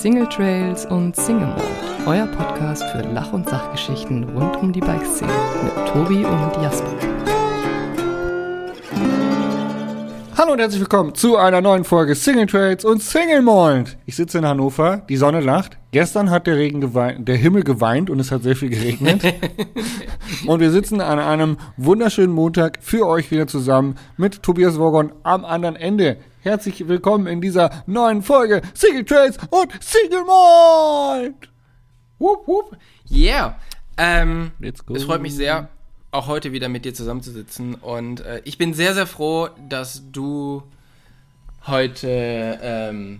Single Trails und Single Mode, euer Podcast für Lach- und Sachgeschichten rund um die Bikeszene mit Tobi und Jasper. Hallo und herzlich willkommen zu einer neuen Folge Single Trails und Single Mold. Ich sitze in Hannover, die Sonne lacht. Gestern hat der Regen geweint, der Himmel geweint und es hat sehr viel geregnet. und wir sitzen an einem wunderschönen Montag für euch wieder zusammen mit Tobias Wogon am anderen Ende. Herzlich willkommen in dieser neuen Folge Single Trails und Single Mold. Whoop, whoop. Yeah. Ähm, Let's go. Es freut mich sehr, auch heute wieder mit dir zusammenzusitzen. Und äh, ich bin sehr, sehr froh, dass du heute ähm,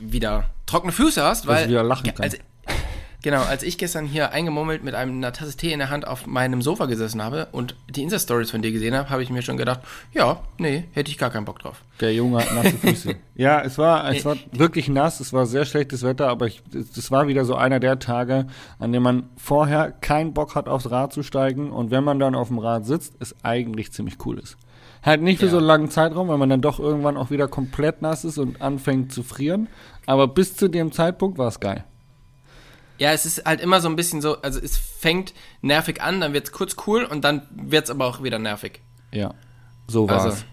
wieder trockene Füße hast, weil ich wieder lachen kann. Als, genau, als ich gestern hier eingemummelt mit einem, einer Tasse Tee in der Hand auf meinem Sofa gesessen habe und die Insta-Stories von dir gesehen habe, habe ich mir schon gedacht, ja, nee, hätte ich gar keinen Bock drauf. Der Junge hat nasse Füße. ja, es war, es war wirklich nass, es war sehr schlechtes Wetter, aber ich, das war wieder so einer der Tage, an dem man vorher keinen Bock hat, aufs Rad zu steigen und wenn man dann auf dem Rad sitzt, es eigentlich ziemlich cool ist. Halt nicht für Ja. so einen langen Zeitraum, weil man dann doch irgendwann auch wieder komplett nass ist und anfängt zu frieren. Aber bis zu dem Zeitpunkt war es geil. Ja, es ist halt immer so ein bisschen so, also es fängt nervig an, dann wird es kurz cool und dann wird es aber auch wieder nervig. Ja, so war Also, es.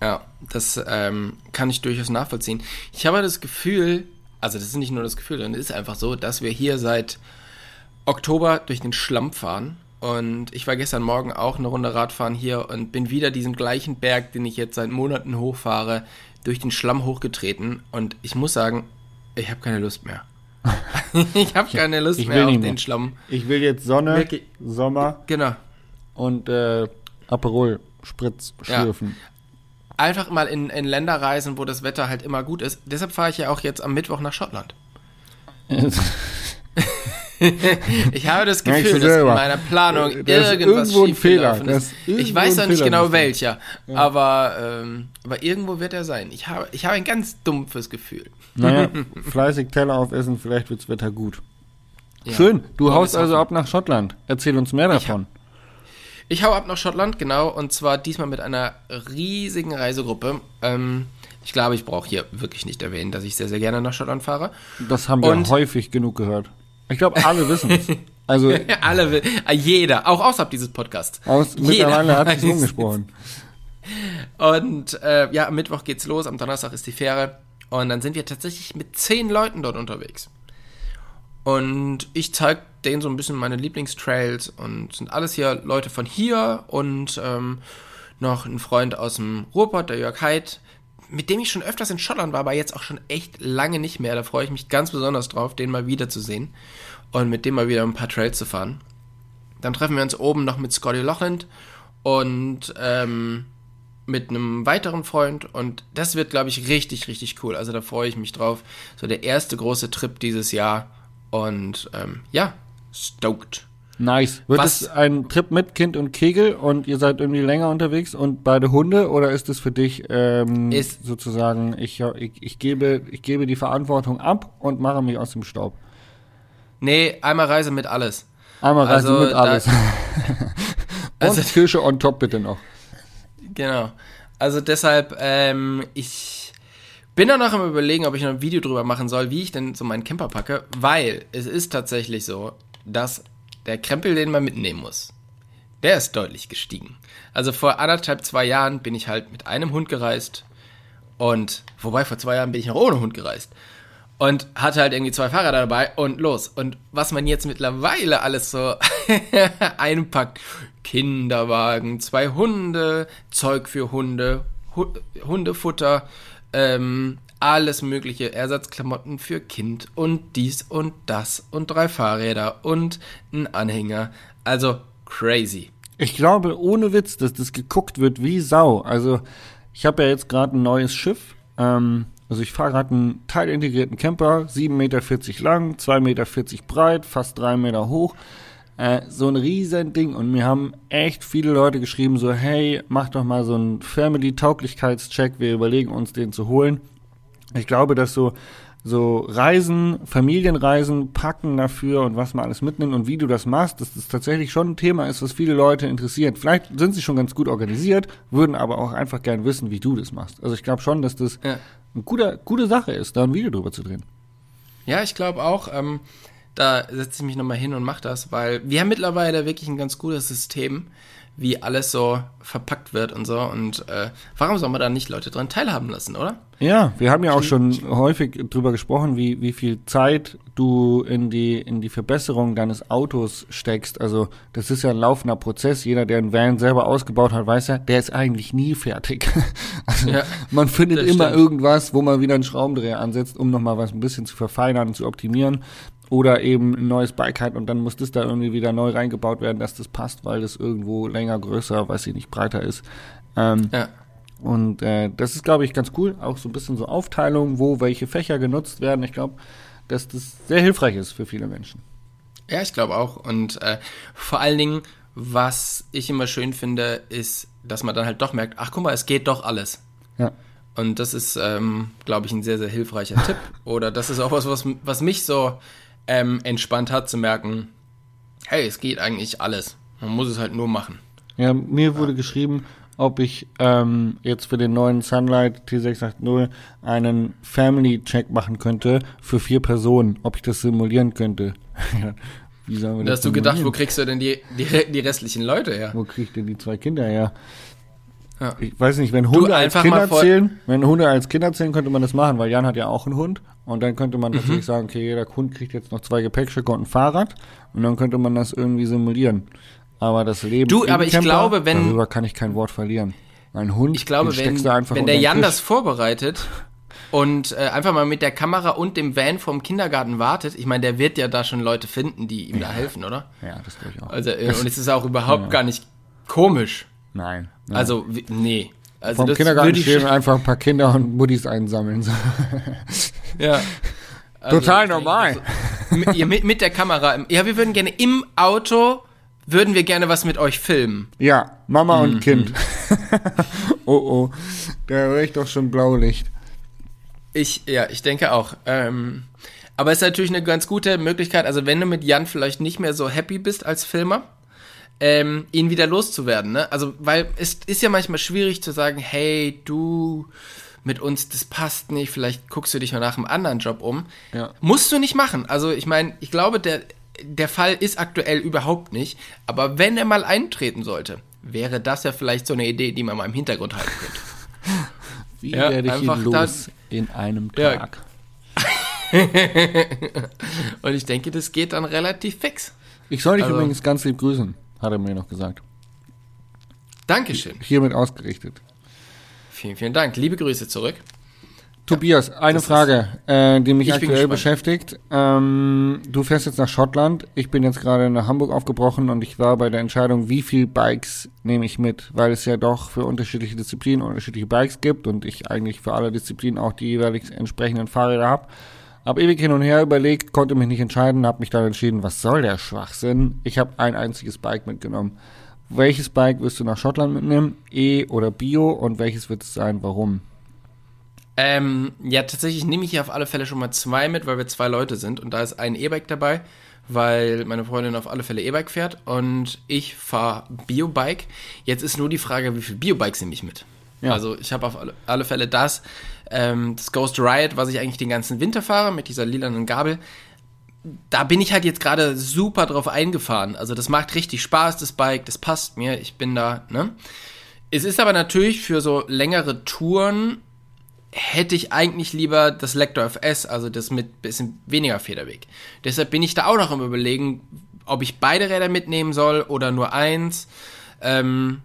ja, das ähm, kann ich durchaus nachvollziehen. Ich habe das Gefühl, also das ist nicht nur das Gefühl, sondern es ist einfach so, dass wir hier seit Oktober durch den Schlamm fahren. Und ich war gestern Morgen auch eine Runde Radfahren hier und bin wieder diesen gleichen Berg, den ich jetzt seit Monaten hochfahre, durch den Schlamm hochgetreten. Und ich muss sagen, ich habe keine Lust mehr. ich habe keine Lust ich mehr auf den. Schlamm. Ich will jetzt Sonne, Wirklich. Sommer Genau. und äh, Aperol Spritz Ja. schlürfen. einfach mal in, in Länder reisen, wo das Wetter halt immer gut ist. Deshalb fahre ich ja auch jetzt am Mittwoch nach Schottland. Ich habe das Ja, ich Gefühl, dass in meiner Planung ist irgendwas irgendwo ein schiefgelaufen ist. ist Ich weiß noch nicht genau welcher, aber, ähm, aber irgendwo wird er sein. Ich habe, ich habe ein ganz dumpfes Gefühl. Naja, fleißig Teller aufessen, vielleicht wirds Wetter gut. Ja. Schön, du Wollen haust also ab nach Schottland. Erzähl uns mehr davon. Ich hau ab nach Schottland, genau, und zwar diesmal mit einer riesigen Reisegruppe. Ähm, ich glaube, ich brauche hier wirklich nicht erwähnen, dass ich sehr, sehr gerne nach Schottland fahre. Das haben wir Und- häufig genug gehört. Ich glaube, alle wissen es. Also Alle, will- äh, jeder, auch außerhalb dieses Podcasts. aus, Jeder mittlerweile hat sich weiß rumgesprochen. Und äh, ja, am Mittwoch geht's los, am Donnerstag ist die Fähre. Und dann sind wir tatsächlich mit zehn Leuten dort unterwegs. Und ich zeige denen so ein bisschen meine Lieblingstrails und sind alles hier Leute von hier und ähm, noch ein Freund aus dem Ruhrpott, der Jörg Heid, mit dem ich schon öfters in Schottland war, aber jetzt auch schon echt lange nicht mehr. Da freue ich mich ganz besonders drauf, den mal wiederzusehen und mit dem mal wieder ein paar Trails zu fahren. Dann treffen wir uns oben noch mit Scotty Lochland und ähm, mit einem weiteren Freund und das wird, glaube ich, richtig, richtig cool. Also da freue ich mich drauf. So der erste große Trip dieses Jahr und ähm, ja, stoked. Nice. Wird Was- es ein Trip mit Kind und Kegel und ihr seid irgendwie länger unterwegs und beide Hunde oder ist es für dich ähm, Ist- sozusagen, ich, ich, ich, gebe, ich gebe die Verantwortung ab und mache mich aus dem Staub? Nee, einmal Reise mit alles. Einmal reisen Also, mit da- alles. und Also- Kirsche on top bitte noch. Genau. Also deshalb, ähm, ich bin da noch am überlegen, ob ich noch ein Video drüber machen soll, wie ich denn so meinen Camper packe, weil es ist tatsächlich so, dass der Krempel, den man mitnehmen muss, der ist deutlich gestiegen. Also vor anderthalb, zwei Jahren bin ich halt mit einem Hund gereist und, wobei vor zwei Jahren bin ich noch ohne Hund gereist und hatte halt irgendwie zwei Fahrräder dabei und los. Und was man jetzt mittlerweile alles so einpackt, Kinderwagen, zwei Hunde, Zeug für Hunde, Hu Hundefutter, ähm, alles mögliche, Ersatzklamotten für Kind und dies und das und drei Fahrräder und ein Anhänger. Also crazy. Ich glaube, ohne Witz, dass das geguckt wird wie Sau. Also, ich habe ja jetzt gerade ein neues Schiff. Ähm, also, ich fahre gerade einen teilintegrierten Camper, 7,40 Meter lang, 2,40 Meter breit, fast 3 Meter hoch. Äh, so ein riesen Ding. Und mir haben echt viele Leute geschrieben, so, hey, mach doch mal so einen Family-Tauglichkeitscheck. Wir überlegen uns, den zu holen. Ich glaube, dass so so Reisen, Familienreisen, Packen dafür und was man alles mitnimmt und wie du das machst, dass das tatsächlich schon ein Thema ist, was viele Leute interessiert. Vielleicht sind sie schon ganz gut organisiert, würden aber auch einfach gern wissen, wie du das machst. Also ich glaube schon, dass das Ja. eine gute, gute Sache ist, da ein Video drüber zu drehen. Ja, ich glaube auch. Ähm, da setze ich mich nochmal hin und mache das, weil wir haben mittlerweile wirklich ein ganz gutes System, wie alles so verpackt wird und so. Und äh, warum soll man da nicht Leute dran teilhaben lassen, oder? Ja, wir haben ja auch schon häufig drüber gesprochen, wie, wie viel Zeit du in die, in die Verbesserung deines Autos steckst. Also, das ist ja ein laufender Prozess. Jeder, der einen Van selber ausgebaut hat, weiß ja, der ist eigentlich nie fertig. Also, Ja, man findet immer stimmt. irgendwas, wo man wieder einen Schraubendreher ansetzt, um nochmal was ein bisschen zu verfeinern und zu optimieren. Oder eben ein neues Bike hat und dann muss das da irgendwie wieder neu reingebaut werden, dass das passt, weil das irgendwo länger, größer, weiß ich nicht, breiter ist. Ähm, Ja. und äh, das ist, glaube ich, ganz cool. Auch so ein bisschen so Aufteilung, wo welche Fächer genutzt werden. Ich glaube, dass das sehr hilfreich ist für viele Menschen. Ja, ich glaube auch. Und äh, vor allen Dingen, was ich immer schön finde, ist, dass man dann halt doch merkt, ach guck mal, es geht doch alles. Ja. Und das ist, ähm, glaube ich, ein sehr, sehr hilfreicher Tipp. Oder das ist auch was, was, was mich so ähm, entspannt hat, zu merken, hey, es geht eigentlich alles. Man muss es halt nur machen. Ja, mir wurde geschrieben, ob ich ähm, jetzt für den neuen Sunlight T680 einen Family-Check machen könnte für vier Personen, ob ich das simulieren könnte. Wie sollen wir Da das hast du gedacht, wo kriegst du denn die, die, die restlichen Leute her? Wo krieg ich denn die zwei Kinder her? Ja. Ich weiß nicht, wenn Hunde als Kinder zählen, wenn Hunde als Kinder zählen, könnte man das machen, weil Jan hat ja auch einen Hund. Und dann könnte Mhm. man tatsächlich sagen, okay, jeder Hund kriegt jetzt noch zwei Gepäckstücke und ein Fahrrad. Und dann könnte man das irgendwie simulieren. Aber das Leben Du, aber ich Camper, glaube, wenn- darüber kann ich kein Wort verlieren. Ein Hund, Ich glaube, wenn, wenn der Jan Tisch. das vorbereitet und äh, einfach mal mit der Kamera und dem Van vom Kindergarten wartet, ich meine, der wird ja da schon Leute finden, die ihm da helfen, oder? Ja, das glaube ich auch. Also, äh, und es ist auch überhaupt gar nicht komisch. Nein. nein. Also, nee. Also, Vom Kindergarten stehen einfach ein paar Kinder und Muddis einsammeln. Ja. Also, Total normal. so- mit, mit, mit der Kamera. im- Ja, wir würden gerne im Auto, würden wir gerne was mit euch filmen. Ja, Mama Mhm. und Kind. oh oh, da höre ich doch schon Blaulicht. Ich, ja, ich denke auch. Ähm, aber es ist natürlich eine ganz gute Möglichkeit, also wenn du mit Jan vielleicht nicht mehr so happy bist als Filmer, ähm, ihn wieder loszuwerden, ne? Also, weil es ist ja manchmal schwierig zu sagen, hey, du mit uns, das passt nicht, vielleicht guckst du dich mal nach einem anderen Job um. Ja. Musst du nicht machen. Also, ich meine, ich glaube, der, der Fall ist aktuell überhaupt nicht, aber wenn er mal eintreten sollte, wäre das ja vielleicht so eine Idee, die man mal im Hintergrund halten könnte. Wie Ja, werde ich einfach ihn los in einem Ja. Tag? Und ich denke, das geht dann relativ fix. Ich soll dich Also- übrigens ganz lieb grüßen, hat er mir noch gesagt. Dankeschön. Hiermit ausgerichtet. Vielen, vielen Dank. Liebe Grüße zurück. Tobias, eine das Frage, äh, die mich aktuell beschäftigt. Ähm, du fährst jetzt nach Schottland. Ich bin jetzt gerade nach Hamburg aufgebrochen und ich war bei der Entscheidung, wie viel Bikes nehme ich mit, weil es ja doch für unterschiedliche Disziplinen unterschiedliche Bikes gibt und ich eigentlich für alle Disziplinen auch die jeweilig entsprechenden Fahrräder habe. Hab ewig hin und her überlegt, konnte mich nicht entscheiden, habe mich dann entschieden, was soll der Schwachsinn? Ich habe ein einziges Bike mitgenommen. Welches Bike wirst du nach Schottland mitnehmen? E oder Bio und welches wird es sein? Warum? Ähm, ja, tatsächlich nehme ich hier auf alle Fälle schon mal zwei mit, weil wir zwei Leute sind. Und da ist ein E-Bike dabei, weil meine Freundin auf alle Fälle E-Bike fährt und ich fahre Biobike. Jetzt ist nur die Frage, wie viel Biobikes nehme ich mit? Ja. Also ich habe auf alle, Fälle das, ähm, das Ghost Riot, was ich eigentlich den ganzen Winter fahre, mit dieser lilanen Gabel. Da bin ich halt jetzt gerade super drauf eingefahren. Also das macht richtig Spaß, das Bike, das passt mir. Ich bin da, ne? Es ist aber natürlich für so längere Touren hätte ich eigentlich lieber das Lector FS, also das mit bisschen weniger Federweg. Deshalb bin ich da auch noch im Überlegen, ob ich beide Räder mitnehmen soll oder nur eins. Ähm,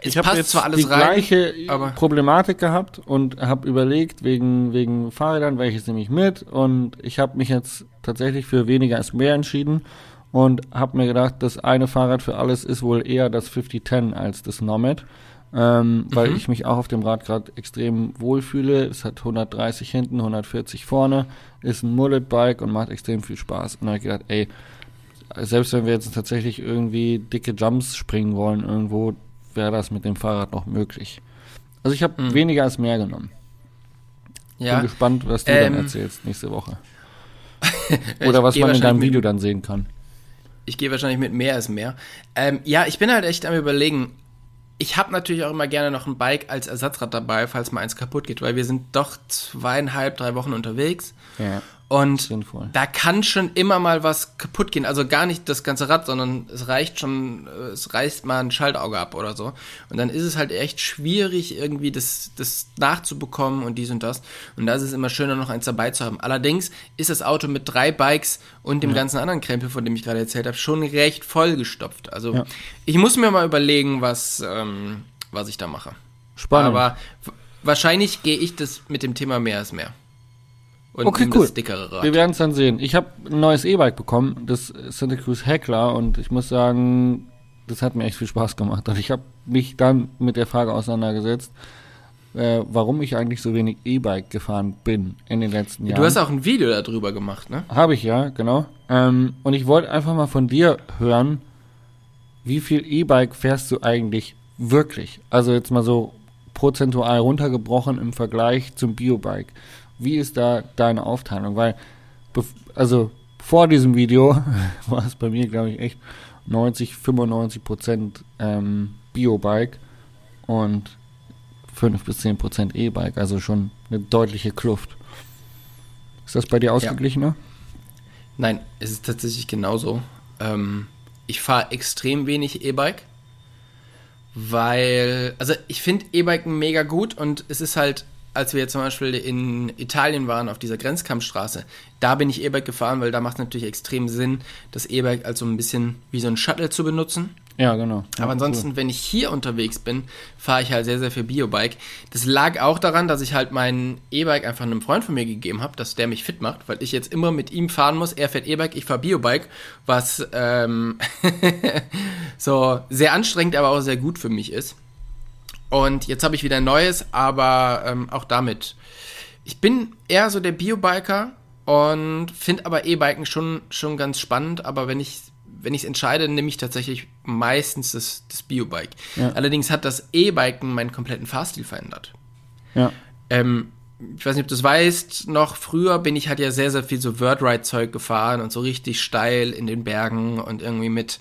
es ich habe passt jetzt zwar alles die rein, gleiche Problematik gehabt und habe überlegt wegen wegen Fahrrädern, welches nehme ich mit und ich habe mich jetzt tatsächlich für weniger ist mehr entschieden und habe mir gedacht, das eine Fahrrad für alles ist wohl eher das 5010 als das Nomad. Ähm, weil Mhm. ich mich auch auf dem Rad gerade extrem wohlfühle. Es hat 130 hinten, 140 vorne, ist ein Mullet-Bike und macht extrem viel Spaß. Und dann habe ich gedacht, ey, selbst wenn wir jetzt tatsächlich irgendwie dicke Jumps springen wollen irgendwo, wäre das mit dem Fahrrad noch möglich. Also ich habe Mhm. weniger als mehr genommen. ja, Bin gespannt, was du dann Ähm, erzählst nächste Woche. Oder was man in deinem Video dann sehen kann. Ich gehe wahrscheinlich mit mehr als mehr. Ähm, ja, ich bin halt echt am überlegen. Ich habe natürlich auch immer gerne noch ein Bike als Ersatzrad dabei, falls mal eins kaputt geht, weil wir sind doch zweieinhalb, drei Wochen unterwegs. Ja. Und Sinnvoll. da kann schon immer mal was kaputt gehen. Also gar nicht das ganze Rad, sondern es reicht schon, äh, es reißt mal ein Schaltauge ab oder so. Und dann ist es halt echt schwierig, irgendwie das, das nachzubekommen und dies und das. Und da ist es immer schöner, noch eins dabei zu haben. Allerdings ist das Auto mit drei Bikes und dem ganzen anderen Krempel, von dem ich gerade erzählt habe, schon recht vollgestopft. Also Ja. ich muss mir mal überlegen, was, ähm, was ich da mache. Spannend. Aber wahrscheinlich gehe ich das mit dem Thema mehr als mehr. Und Okay, cool. das dickere Rad. Wir werden es dann sehen. Ich habe ein neues E-Bike bekommen, das Santa Cruz Heckler, und ich muss sagen, das hat mir echt viel Spaß gemacht. Und ich habe mich dann mit der Frage auseinandergesetzt, äh, warum ich eigentlich so wenig E-Bike gefahren bin in den letzten Jahren. Du hast auch ein Video darüber gemacht, ne? Habe ich ja, genau. Ähm, und ich wollte einfach mal von dir hören, wie viel E-Bike fährst du eigentlich wirklich? Also jetzt mal so prozentual runtergebrochen im Vergleich zum Biobike. Wie ist da deine Aufteilung? Weil, also vor diesem Video war es bei mir, glaube ich, echt 90, 95 Prozent ähm, Biobike und 5 bis 10 Prozent E-Bike. Also schon eine deutliche Kluft. Ist das bei dir ausgeglichener? Nein, es ist tatsächlich genauso. Ähm, ich fahre extrem wenig E-Bike, weil, also ich finde E-Biken mega gut und es ist halt, als wir jetzt zum Beispiel in Italien waren, auf dieser Grenzkampfstraße, da bin ich E-Bike gefahren, weil da macht es natürlich extrem Sinn, das E-Bike als so ein bisschen wie so ein Shuttle zu benutzen. Ja, genau. Ja, Aber ansonsten, wenn ich hier unterwegs bin, fahre ich halt sehr, sehr viel Biobike. Das lag auch daran, dass ich halt mein E-Bike einfach einem Freund von mir gegeben habe, dass der mich fit macht, weil ich jetzt immer mit ihm fahren muss. Er fährt E-Bike, ich fahre Biobike, was ähm, so sehr anstrengend, aber auch sehr gut für mich ist. Und jetzt habe ich wieder ein neues, aber ähm, auch damit. Ich bin eher so der Biobiker und finde aber E-Biken schon, schon ganz spannend, aber wenn ich wenn ich es entscheide, nehme ich tatsächlich meistens das, das Biobike. Ja. Allerdings hat das E-Biken meinen kompletten Fahrstil verändert. Ja. Ähm, ich weiß nicht, ob du es weißt, noch früher bin ich halt ja sehr, sehr viel so Wordride-Zeug gefahren und so richtig steil in den Bergen und irgendwie mit,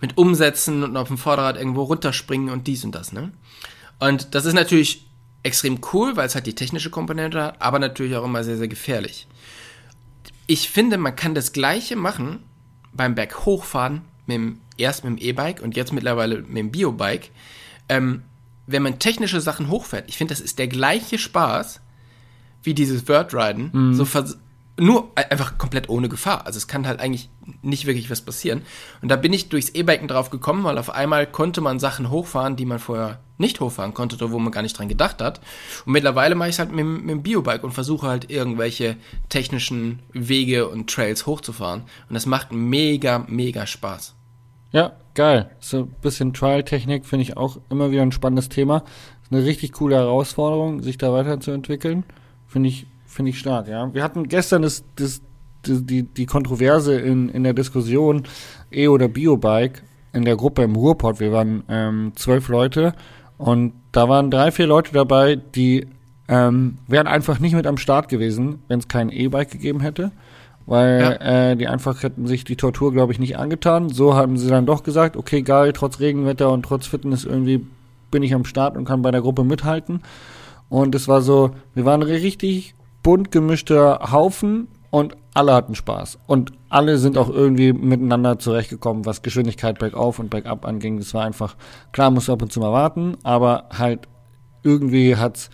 mit Umsätzen und auf dem Vorderrad irgendwo runterspringen und dies und das, ne? Und das ist natürlich extrem cool, weil es halt die technische Komponente hat, aber natürlich auch immer sehr, sehr gefährlich. Ich finde, man kann das Gleiche machen beim Berg hochfahren, mit dem, erst mit dem E-Bike und jetzt mittlerweile mit dem Biobike. Ähm, wenn man technische Sachen hochfährt, ich finde, das ist der gleiche Spaß wie dieses Wordriden, so vers- nur e- einfach komplett ohne Gefahr. Also es kann halt eigentlich nicht wirklich was passieren. Und da bin ich durchs E-Biken drauf gekommen, weil auf einmal konnte man Sachen hochfahren, die man vorher nicht hochfahren konnte, oder wo man gar nicht dran gedacht hat. Und mittlerweile mache ich es halt mit, mit dem Biobike und versuche halt irgendwelche technischen Wege und Trails hochzufahren. Und das macht mega, mega Spaß. Ja, geil. So ein bisschen Trial-Technik finde ich auch immer wieder ein spannendes Thema. Ist eine richtig coole Herausforderung, sich da weiterzuentwickeln. Finde ich, finde ich stark, ja. Wir hatten gestern das, das, die, die, die Kontroverse in, in der Diskussion E- oder Biobike in der Gruppe im Ruhrpott. Wir waren ähm, zwölf Leute und da waren drei, vier Leute dabei, die ähm, wären einfach nicht mit am Start gewesen, wenn es kein E-Bike gegeben hätte. Weil äh, die einfach hätten sich die Tortur, glaube ich, nicht angetan. So haben sie dann doch gesagt, okay, geil, trotz Regenwetter und trotz Fitness irgendwie bin ich am Start und kann bei der Gruppe mithalten. Und es war so, wir waren richtig bunt gemischter Haufen und alle hatten Spaß. Und alle sind auch irgendwie miteinander zurechtgekommen, was Geschwindigkeit bergauf und bergab anging. Das war einfach, klar, musst du ab und zu mal warten, aber halt irgendwie hat's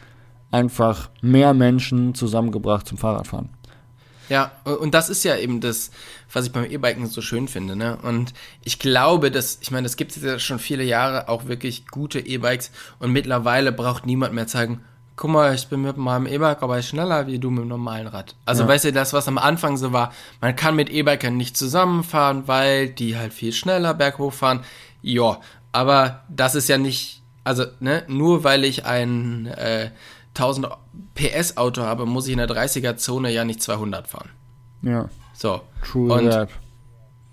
einfach mehr Menschen zusammengebracht zum Fahrradfahren. Ja, und das ist ja eben das, was ich beim E-Biken so schön finde, ne? Und ich glaube, dass, ich meine, das gibt es ja schon viele Jahre, auch wirklich gute E-Bikes und mittlerweile braucht niemand mehr zeigen, guck mal, ich bin mit meinem E-Bike aber schneller wie du mit dem normalen Rad. Also Ja. weißt du, das, was am Anfang so war, man kann mit E-Bikern nicht zusammenfahren, weil die halt viel schneller berghoch fahren. Ja, aber das ist ja nicht, also, ne, nur weil ich ein äh, 1000 PS Auto habe, muss ich in der 30er Zone ja nicht 200 fahren. Ja, So. true Und that.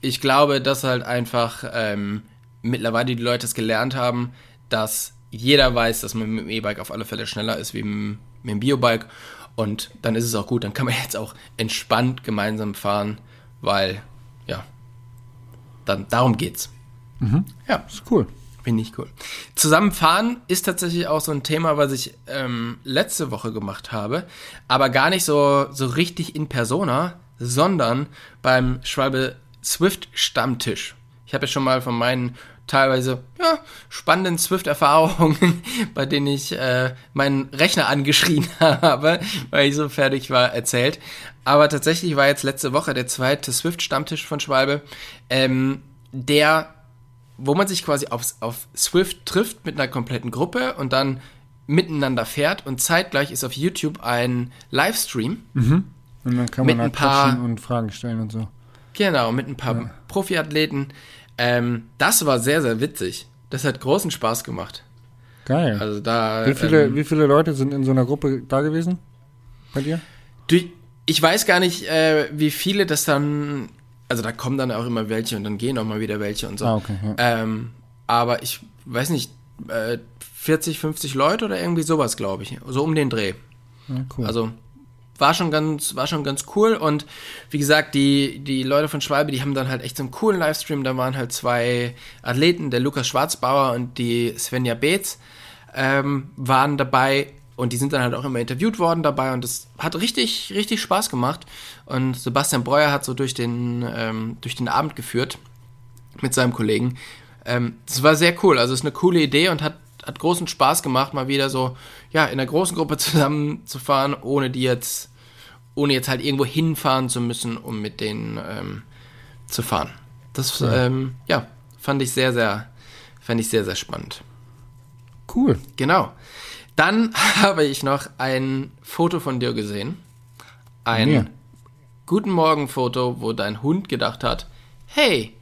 ich glaube, dass halt einfach ähm, mittlerweile die Leute es gelernt haben, dass jeder weiß, dass man mit dem E-Bike auf alle Fälle schneller ist wie mit, dem Biobike. Und dann ist es auch gut. Dann kann man jetzt auch entspannt gemeinsam fahren, weil, ja, dann darum geht's. Ja, Ist cool. Finde ich cool. Zusammenfahren ist tatsächlich auch so ein Thema, was ich ähm, letzte Woche gemacht habe, aber gar nicht so, so richtig in Persona, sondern beim Schwalbe Swift Stammtisch. Ich habe ja schon mal von meinen teilweise ja, spannenden Swift-Erfahrungen, bei denen ich äh, meinen Rechner angeschrien habe, weil ich so fertig war, erzählt. Aber tatsächlich war jetzt letzte Woche der zweite Swift-Stammtisch von Schwalbe, ähm, der, wo man sich quasi auf, auf Swift trifft mit einer kompletten Gruppe und dann miteinander fährt und zeitgleich ist auf YouTube ein Livestream. Mhm. Und dann kann Mit man ein halt paar- quatschen und Fragen stellen und so. Genau, mit ein paar Profiathleten. Ähm, das war sehr, sehr witzig. Das hat großen Spaß gemacht. Geil. Also da. wie, viele, ähm, wie viele Leute sind in so einer Gruppe da gewesen? Bei dir? du, ich weiß gar nicht, äh, wie viele das dann. Also da kommen dann auch immer welche und dann gehen auch mal wieder welche und so. Ah, okay. Ja. Ähm, aber ich weiß nicht, äh, 40, 50 Leute oder irgendwie sowas, glaube ich. So um den Dreh. ja cool. Also war schon ganz, war schon ganz cool und wie gesagt, die, die Leute von Schwalbe, die haben dann halt echt so einen coolen Livestream. Da waren halt zwei Athleten, der Lukas Schwarzbauer und die Svenja Beetz, ähm, waren dabei und die sind dann halt auch immer interviewt worden dabei und das hat richtig, richtig Spaß gemacht. Und Sebastian Breuer hat so durch den, ähm, durch den Abend geführt mit seinem Kollegen. Ähm, das war sehr cool. Also es ist eine coole Idee und hat, hat großen Spaß gemacht, mal wieder so, ja, in einer großen Gruppe zusammenzufahren, ohne die jetzt, ohne jetzt halt irgendwo hinfahren zu müssen, um mit denen ähm, zu fahren. Das, ja. Ähm, ja, fand ich sehr, sehr, fand ich sehr, sehr spannend. cool. Genau. Dann habe ich noch ein Foto von dir gesehen. Ein Mir? Guten Morgen-Foto, wo dein Hund gedacht hat, hey,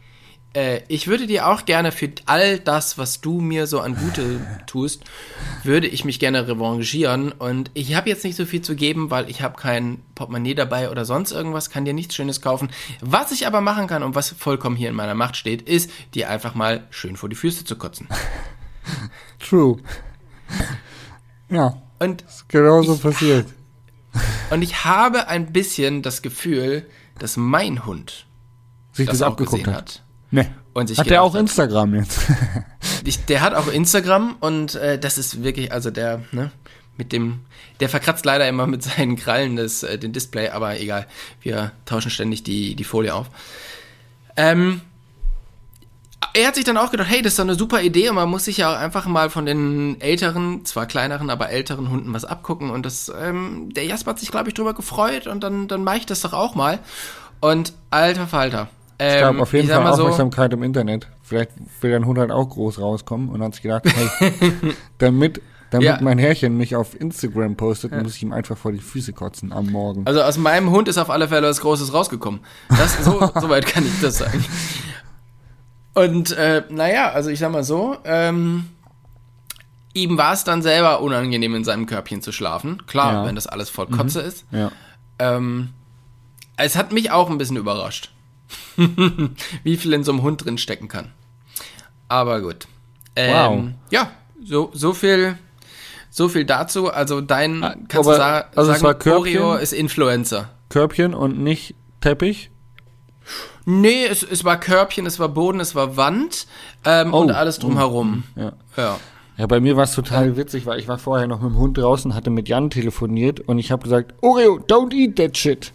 äh, ich würde dir auch gerne für all das, was du mir so an Gute tust, würde ich mich gerne revanchieren. Und ich habe jetzt nicht so viel zu geben, weil ich habe kein Portemonnaie dabei oder sonst irgendwas, kann dir nichts Schönes kaufen. Was ich aber machen kann und was vollkommen hier in meiner Macht steht, ist, dir einfach mal schön vor die Füße zu kotzen. True. Ja, Und ist genauso Ich- passiert. Und ich habe ein bisschen das Gefühl, dass mein Hund Sich das das, auch abgeguckt gesehen hat. hat. Nee. Hat der auch Instagram jetzt? Ich, der hat auch Instagram und äh, das ist wirklich, also der, ne, mit dem, der verkratzt leider immer mit seinen Krallen das, äh, den Display, aber egal, wir tauschen ständig die, die Folie auf. Ähm, er hat sich dann auch gedacht, hey, das ist doch eine super Idee und man muss sich ja auch einfach mal von den älteren, zwar kleineren, aber älteren Hunden was abgucken und das, ähm, der Jasper hat sich, glaube ich, drüber gefreut und dann, dann mache ich das doch auch mal. Und alter Falter. Ähm, Es gab auf jeden Fall mal so- Aufmerksamkeit im Internet. Vielleicht will dein Hund halt auch groß rauskommen und hat sich gedacht, hey, damit, damit Ja. mein Herrchen mich auf Instagram postet, muss ich ihm einfach vor die Füße kotzen am Morgen. Also aus meinem Hund ist auf alle Fälle was Großes rausgekommen. Das, so, so weit kann ich das sagen. Und äh, naja, also ich sag mal so, ähm, ihm war es dann selber unangenehm, in seinem Körbchen zu schlafen. Klar, Ja. wenn das alles voll Kotze ist. ja. Ähm, es hat mich auch ein bisschen überrascht, wie viel in so einem Hund drin stecken kann. Aber gut. Ähm, Wow. Ja, so, so viel, so viel dazu. Also dein, Ah, kannst aber- du sa also es sagen, war Körbchen? Oreo ist Influencer. Körbchen und nicht Teppich. Nee, es, es war Körbchen, es war Boden, es war Wand ähm, Oh. und alles drumherum. Ja. Ja. Ja, bei mir war es total witzig, weil ich war vorher noch mit dem Hund draußen, hatte mit Jan telefoniert und ich habe gesagt, Oreo, don't eat that shit.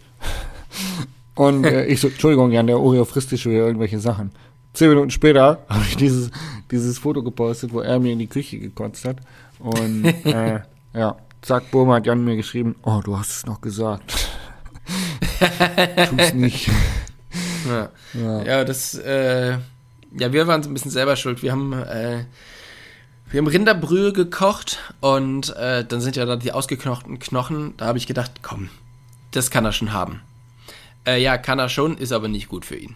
Und äh, ich so, Entschuldigung, Jan, der Oreo frisst schon wieder irgendwelche Sachen. Zehn Minuten später habe ich dieses, dieses Foto gepostet, wo er mir in die Küche gekotzt hat. Und äh, ja, zack, Burma hat Jan mir geschrieben, oh, du hast es noch gesagt. Tu's nicht. Ja. Ja. ja, das, äh, ja, wir waren so ein bisschen selber schuld. Wir haben, äh, wir haben Rinderbrühe gekocht und äh, dann sind ja da die ausgeknochten Knochen. Da habe ich gedacht, komm, das kann er schon haben. Äh, ja, kann er schon, ist aber nicht gut für ihn.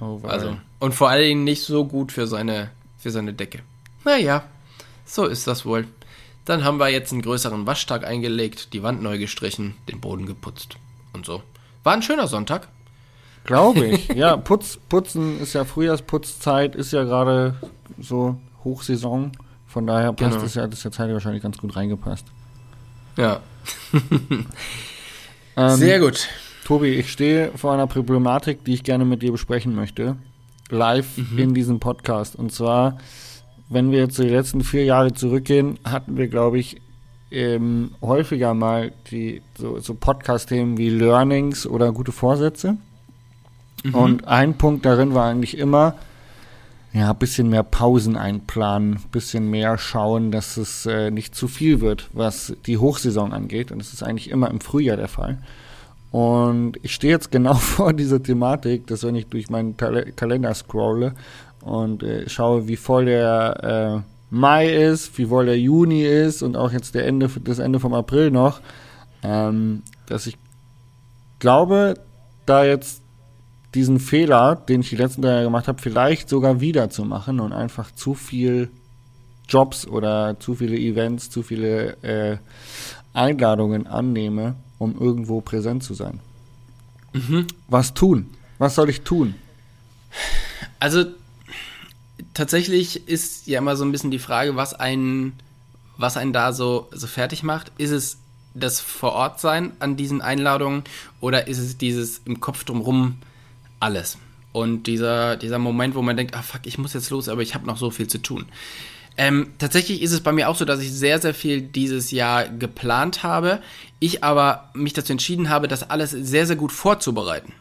Oh, weil- Also, und vor allen Dingen nicht so gut für seine, für seine Decke. Naja, so ist das wohl. Dann haben wir jetzt einen größeren Waschtag eingelegt, die Wand neu gestrichen, den Boden geputzt und so. War ein schöner Sonntag. Glaube ich. Ja, Putz, Putzen ist ja Frühjahrsputzzeit, ist ja gerade so Hochsaison. Von daher passt Genau. es ja, das hat ja wahrscheinlich ganz gut reingepasst. Ja, Ähm, sehr gut. Tobi, ich stehe vor einer Problematik, die ich gerne mit dir besprechen möchte. Live Mhm. in diesem Podcast. Und zwar wenn wir jetzt die letzten vier Jahre zurückgehen, hatten wir, glaube ich, ähm, häufiger mal die so, so Podcast-Themen wie Learnings oder gute Vorsätze. Mhm. Und ein Punkt darin war eigentlich immer, ja, ein bisschen mehr Pausen einplanen, ein bisschen mehr schauen, dass es äh, nicht zu viel wird, was die Hochsaison angeht. Und das ist eigentlich immer im Frühjahr der Fall. Und ich stehe jetzt genau vor dieser Thematik, dass wenn ich durch meinen Tal Kalender scrolle und äh, schaue, wie voll der äh, Mai ist, wie voll der Juni ist und auch jetzt der Ende, das Ende vom April noch, ähm, dass ich glaube, da jetzt diesen Fehler, den ich die letzten drei Jahre gemacht habe, vielleicht sogar wieder zu machen und einfach zu viel Jobs oder zu viele Events, zu viele äh, Einladungen annehme, um irgendwo präsent zu sein. Mhm. Was tun? Was soll ich tun? Also tatsächlich ist ja immer so ein bisschen die Frage, was einen, was einen da so, so fertig macht. Ist es das vor Ort sein an diesen Einladungen oder ist es dieses im Kopf drumrum alles? Und dieser, dieser Moment, wo man denkt, ah fuck, ich muss jetzt los, aber ich habe noch so viel zu tun. Ähm, tatsächlich ist es bei mir auch so, dass ich sehr, sehr viel dieses Jahr geplant habe. Ich aber mich dazu entschieden habe, das alles sehr, sehr gut vorzubereiten.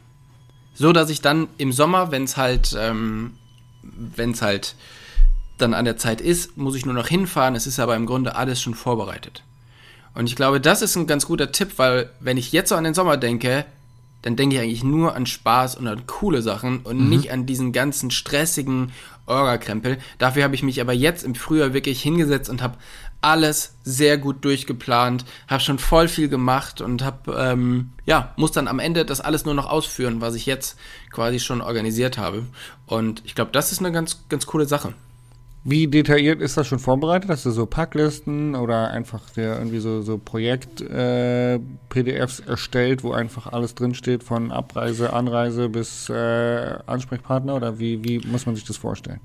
So dass ich dann im Sommer, wenn es halt ähm, wenn es halt dann an der Zeit ist, muss ich nur noch hinfahren. Es ist aber im Grunde alles schon vorbereitet. Und ich glaube, das ist ein ganz guter Tipp, weil wenn ich jetzt so an den Sommer denke, dann denke ich eigentlich nur an Spaß und an coole Sachen und mhm. nicht an diesen ganzen stressigen Orga-Krempel. Dafür habe ich mich aber jetzt im Frühjahr wirklich hingesetzt und habe alles sehr gut durchgeplant, habe schon voll viel gemacht und habe ähm, ja muss dann am Ende das alles nur noch ausführen, was ich jetzt quasi schon organisiert habe. Und ich glaube, das ist eine ganz ganz coole Sache. Wie detailliert ist das schon vorbereitet? Hast du so Packlisten oder einfach irgendwie so, so Projekt-PDFs äh, erstellt, wo einfach alles drinsteht, von Abreise, Anreise bis äh, Ansprechpartner? Oder wie, wie muss man sich das vorstellen?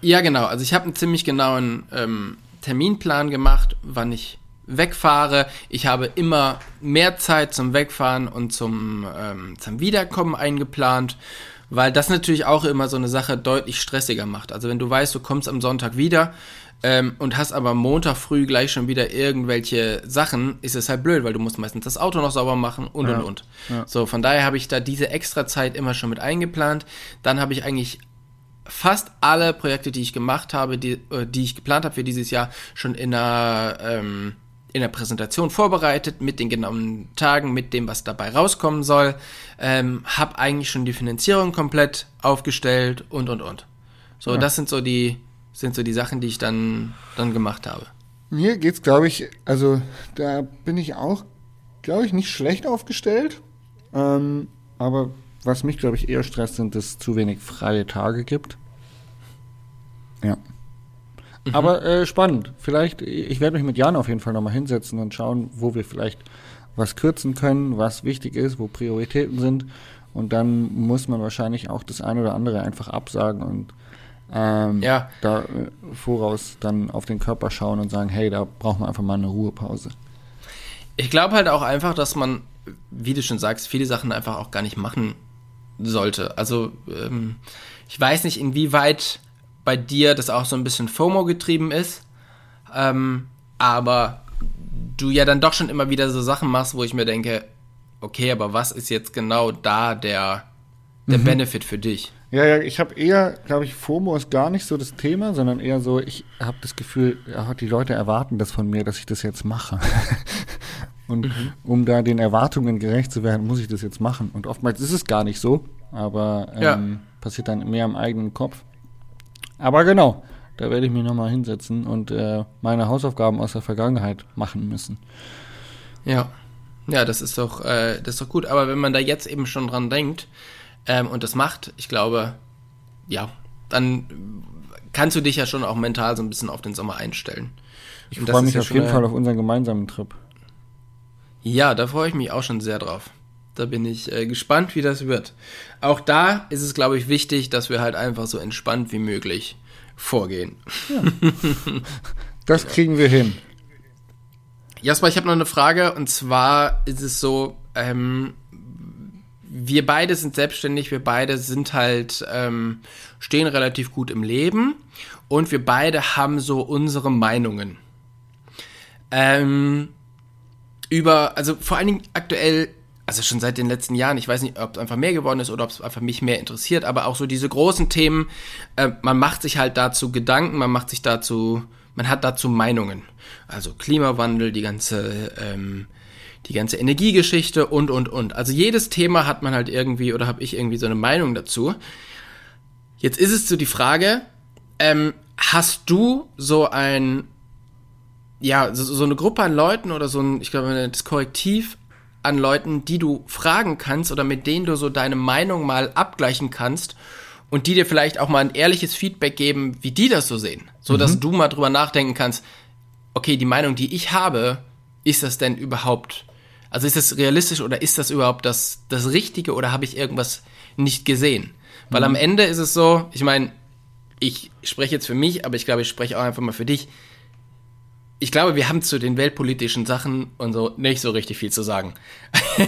Ja, genau. Also ich habe einen ziemlich genauen ähm, Terminplan gemacht, wann ich wegfahre. Ich habe immer mehr Zeit zum Wegfahren und zum, ähm, zum Wiederkommen eingeplant weil das natürlich auch immer so eine Sache deutlich stressiger macht. Also wenn du weißt, du kommst am Sonntag wieder ähm, und hast aber Montag früh gleich schon wieder irgendwelche Sachen, ist es halt blöd, weil du musst meistens das Auto noch sauber machen und ja. und und. Ja. So, von daher habe ich da diese extra Zeit immer schon mit eingeplant. Dann habe ich eigentlich fast alle Projekte, die ich gemacht habe, die, äh, die ich geplant habe für dieses Jahr, schon in einer ähm, in der Präsentation vorbereitet, mit den genauen Tagen, mit dem, was dabei rauskommen soll. Ähm, hab eigentlich schon die Finanzierung komplett aufgestellt und und und. So, ja. das sind so die, sind so die Sachen, die ich dann, dann gemacht habe. Mir geht's, glaube ich, also da bin ich auch, glaube ich, nicht schlecht aufgestellt. Ähm, aber was mich, glaube ich, eher stresst, sind, dass es zu wenig freie Tage gibt. Ja. Mhm. Aber äh, spannend. Vielleicht, ich werde mich mit Jan auf jeden Fall nochmal hinsetzen und schauen, wo wir vielleicht was kürzen können, was wichtig ist, wo Prioritäten sind. Und dann muss man wahrscheinlich auch das eine oder andere einfach absagen und ähm, ja. da äh, voraus dann auf den Körper schauen und sagen, hey, da braucht man einfach mal eine Ruhepause. Ich glaube halt auch einfach, dass man, wie du schon sagst, viele Sachen einfach auch gar nicht machen sollte. Also ähm, ich weiß nicht, inwieweit bei dir das auch so ein bisschen FOMO getrieben ist. Ähm, aber du ja dann doch schon immer wieder so Sachen machst, wo ich mir denke, okay, aber was ist jetzt genau da der, der mhm. Benefit für dich? Ja, ja, ich habe eher, glaube ich, FOMO ist gar nicht so das Thema, sondern eher so, ich habe das Gefühl, ja, die Leute erwarten das von mir, dass ich das jetzt mache. Und mhm. um da den Erwartungen gerecht zu werden, muss ich das jetzt machen. Und oftmals ist es gar nicht so, aber ähm, ja. passiert dann mehr im eigenen Kopf. Aber genau, da werde ich mich nochmal hinsetzen und äh, meine Hausaufgaben aus der Vergangenheit machen müssen. Ja. Ja, das ist doch, äh, das ist doch gut. Aber wenn man da jetzt eben schon dran denkt ähm, und das macht, ich glaube, ja, dann kannst du dich ja schon auch mental so ein bisschen auf den Sommer einstellen. Ich freue mich auf jeden Fall auf unseren gemeinsamen Trip. Ja, da freue ich mich auch schon sehr drauf. Da bin ich äh, gespannt, wie das wird. Auch da ist es, glaube ich, wichtig, dass wir halt einfach so entspannt wie möglich vorgehen. Ja. Das kriegen wir hin. Jasper, ich habe noch eine Frage und zwar ist es so, ähm, wir beide sind selbstständig, wir beide sind halt, ähm, stehen relativ gut im Leben und wir beide haben so unsere Meinungen. Ähm, über, also vor allen Dingen aktuell, also schon seit den letzten Jahren, ich weiß nicht, ob es einfach mehr geworden ist oder ob es einfach mich mehr interessiert, aber auch so diese großen Themen, äh, man macht sich halt dazu Gedanken, man macht sich dazu, man hat dazu Meinungen. Also Klimawandel, die ganze, ähm, die ganze Energiegeschichte und, und, und. Also jedes Thema hat man halt irgendwie oder habe ich irgendwie so eine Meinung dazu. Jetzt ist es so die Frage, ähm, hast du so ein ja, so, so eine Gruppe an Leuten oder so ein, ich glaube, das Korrektiv an Leuten, die du fragen kannst oder mit denen du so deine Meinung mal abgleichen kannst und die dir vielleicht auch mal ein ehrliches Feedback geben, wie die das so sehen. So dass mhm. du mal drüber nachdenken kannst, okay, die Meinung, die ich habe, ist das denn überhaupt, also ist das realistisch oder ist das überhaupt das, das Richtige oder habe ich irgendwas nicht gesehen? Weil mhm. am Ende ist es so, ich meine, ich spreche jetzt für mich, aber ich glaube, ich spreche auch einfach mal für dich ich glaube, wir haben zu den weltpolitischen Sachen und so nicht so richtig viel zu sagen.